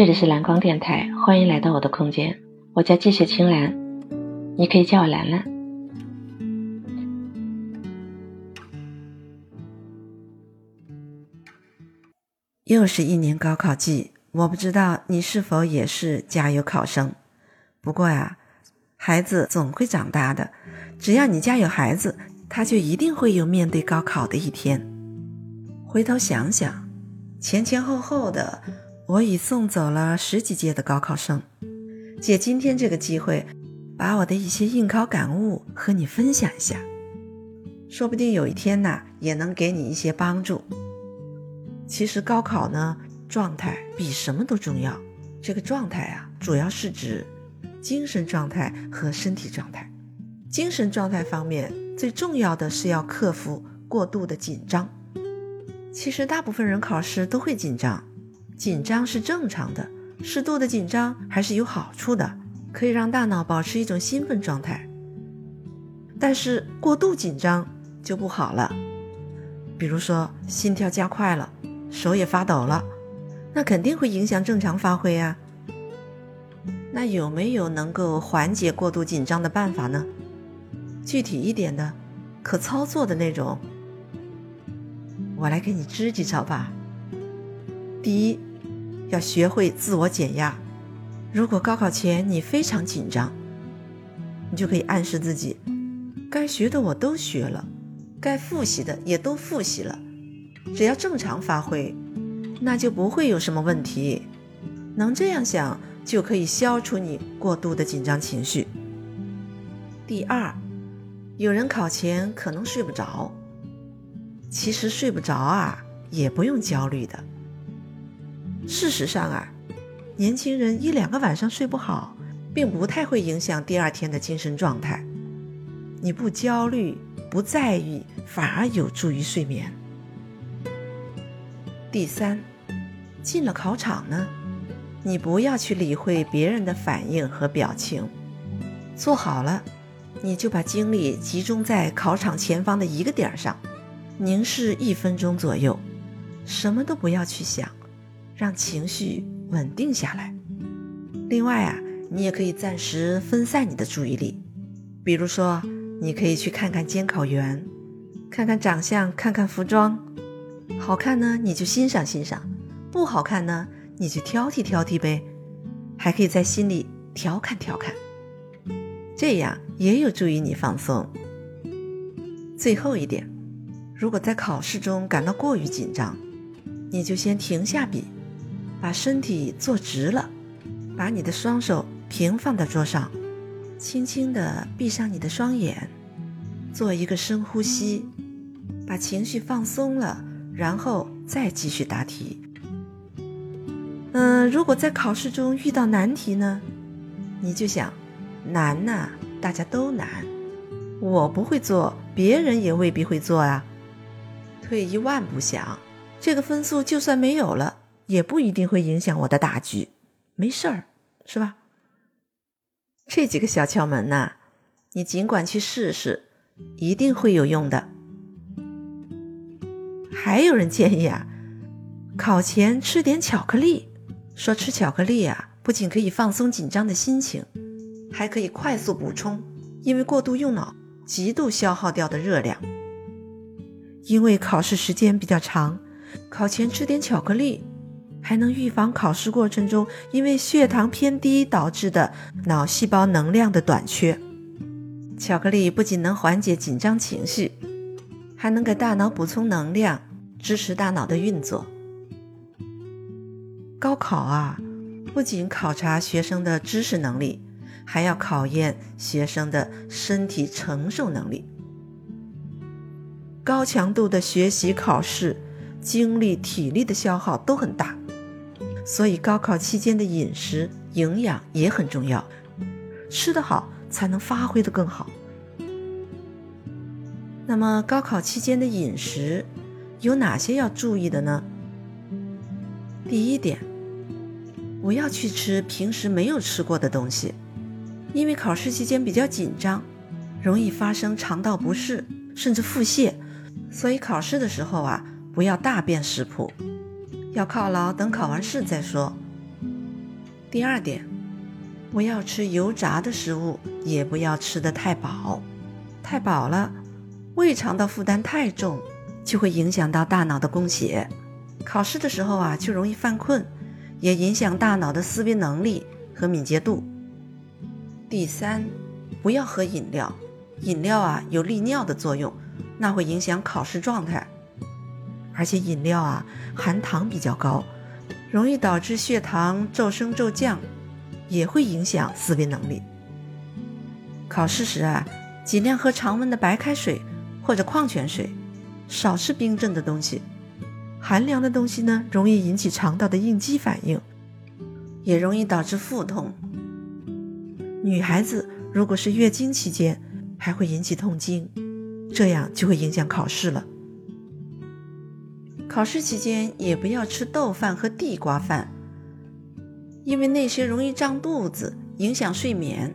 这里是蓝光电台，欢迎来到我的空间。我叫季雪青兰，你可以叫我兰兰。又是一年高考季，我不知道你是否也是加油考生。不过呀，孩子总会长大的，只要你家有孩子，他就一定会有面对高考的一天。回头想想，前前后后的。我已送走了十几届的高考生，借今天这个机会，把我的一些应考感悟和你分享一下，说不定有一天呢，也能给你一些帮助。其实高考呢，状态比什么都重要。这个状态啊，主要是指精神状态和身体状态。精神状态方面，最重要的是要克服过度的紧张。其实大部分人考试都会紧张。紧张是正常的，适度的紧张还是有好处的，可以让大脑保持一种兴奋状态。但是过度紧张就不好了，比如说心跳加快了，手也发抖了，那肯定会影响正常发挥啊。那有没有能够缓解过度紧张的办法呢？具体一点的，可操作的那种，我来给你支几招吧。第一。要学会自我减压。如果高考前你非常紧张，你就可以暗示自己：该学的我都学了，该复习的也都复习了，只要正常发挥，那就不会有什么问题。能这样想，就可以消除你过度的紧张情绪。第二，有人考前可能睡不着，其实睡不着啊，也不用焦虑的。事实上啊，年轻人一两个晚上睡不好，并不太会影响第二天的精神状态。你不焦虑、不在意，反而有助于睡眠。第三，进了考场呢，你不要去理会别人的反应和表情，坐好了，你就把精力集中在考场前方的一个点上，凝视一分钟左右，什么都不要去想。让情绪稳定下来。另外啊，你也可以暂时分散你的注意力，比如说，你可以去看看监考员，看看长相，看看服装，好看呢你就欣赏欣赏，不好看呢你就挑剔挑剔呗，还可以在心里调侃调侃，这样也有助于你放松。最后一点，如果在考试中感到过于紧张，你就先停下笔。把身体坐直了，把你的双手平放在桌上，轻轻地闭上你的双眼，做一个深呼吸，把情绪放松了，然后再继续答题。嗯，如果在考试中遇到难题呢，你就想，难呐，大家都难，我不会做，别人也未必会做啊。退一万步想，这个分数就算没有了。也不一定会影响我的大局，没事儿，是吧？这几个小窍门呐，你尽管去试试，一定会有用的。还有人建议啊，考前吃点巧克力，说吃巧克力啊，不仅可以放松紧张的心情，还可以快速补充，因为过度用脑极度消耗掉的热量。因为考试时间比较长，考前吃点巧克力。还能预防考试过程中因为血糖偏低导致的脑细胞能量的短缺。巧克力不仅能缓解紧张情绪，还能给大脑补充能量，支持大脑的运作。高考啊，不仅考察学生的知识能力，还要考验学生的身体承受能力。高强度的学习考试，精力体力的消耗都很大。所以高考期间的饮食营养也很重要，吃得好才能发挥得更好。那么高考期间的饮食有哪些要注意的呢？第一点，不要去吃平时没有吃过的东西，因为考试期间比较紧张，容易发生肠道不适甚至腹泻，所以考试的时候啊，不要大便食谱。要犒劳，等考完试再说。第二点，不要吃油炸的食物，也不要吃得太饱。太饱了，胃肠道负担太重，就会影响到大脑的供血。考试的时候啊，就容易犯困，也影响大脑的思维能力和敏捷度。第三，不要喝饮料，饮料啊有利尿的作用，那会影响考试状态。而且饮料啊含糖比较高，容易导致血糖骤升骤降，也会影响思维能力。考试时啊，尽量喝常温的白开水或者矿泉水，少吃冰镇的东西。寒凉的东西呢，容易引起肠道的应激反应，也容易导致腹痛。女孩子如果是月经期间，还会引起痛经，这样就会影响考试了。考试期间也不要吃豆饭和地瓜饭，因为那些容易胀肚子，影响睡眠。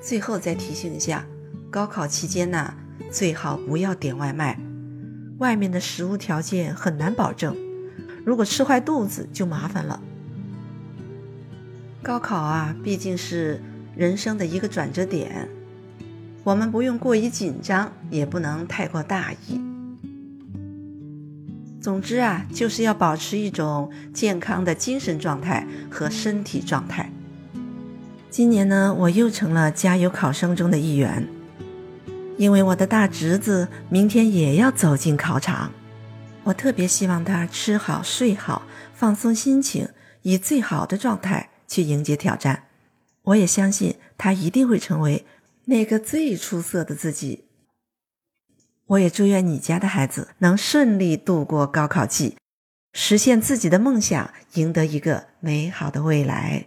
最后再提醒一下，高考期间呢，最好不要点外卖。外面的食物条件很难保证，如果吃坏肚子就麻烦了。高考啊，毕竟是人生的一个转折点，我们不用过于紧张，也不能太过大意。总之啊，就是要保持一种健康的精神状态和身体状态。今年呢，我又成了加油考生中的一员。因为我的大侄子明天也要走进考场，我特别希望他吃好睡好，放松心情，以最好的状态去迎接挑战。我也相信他一定会成为那个最出色的自己。我也祝愿你家的孩子能顺利度过高考季，实现自己的梦想，赢得一个美好的未来。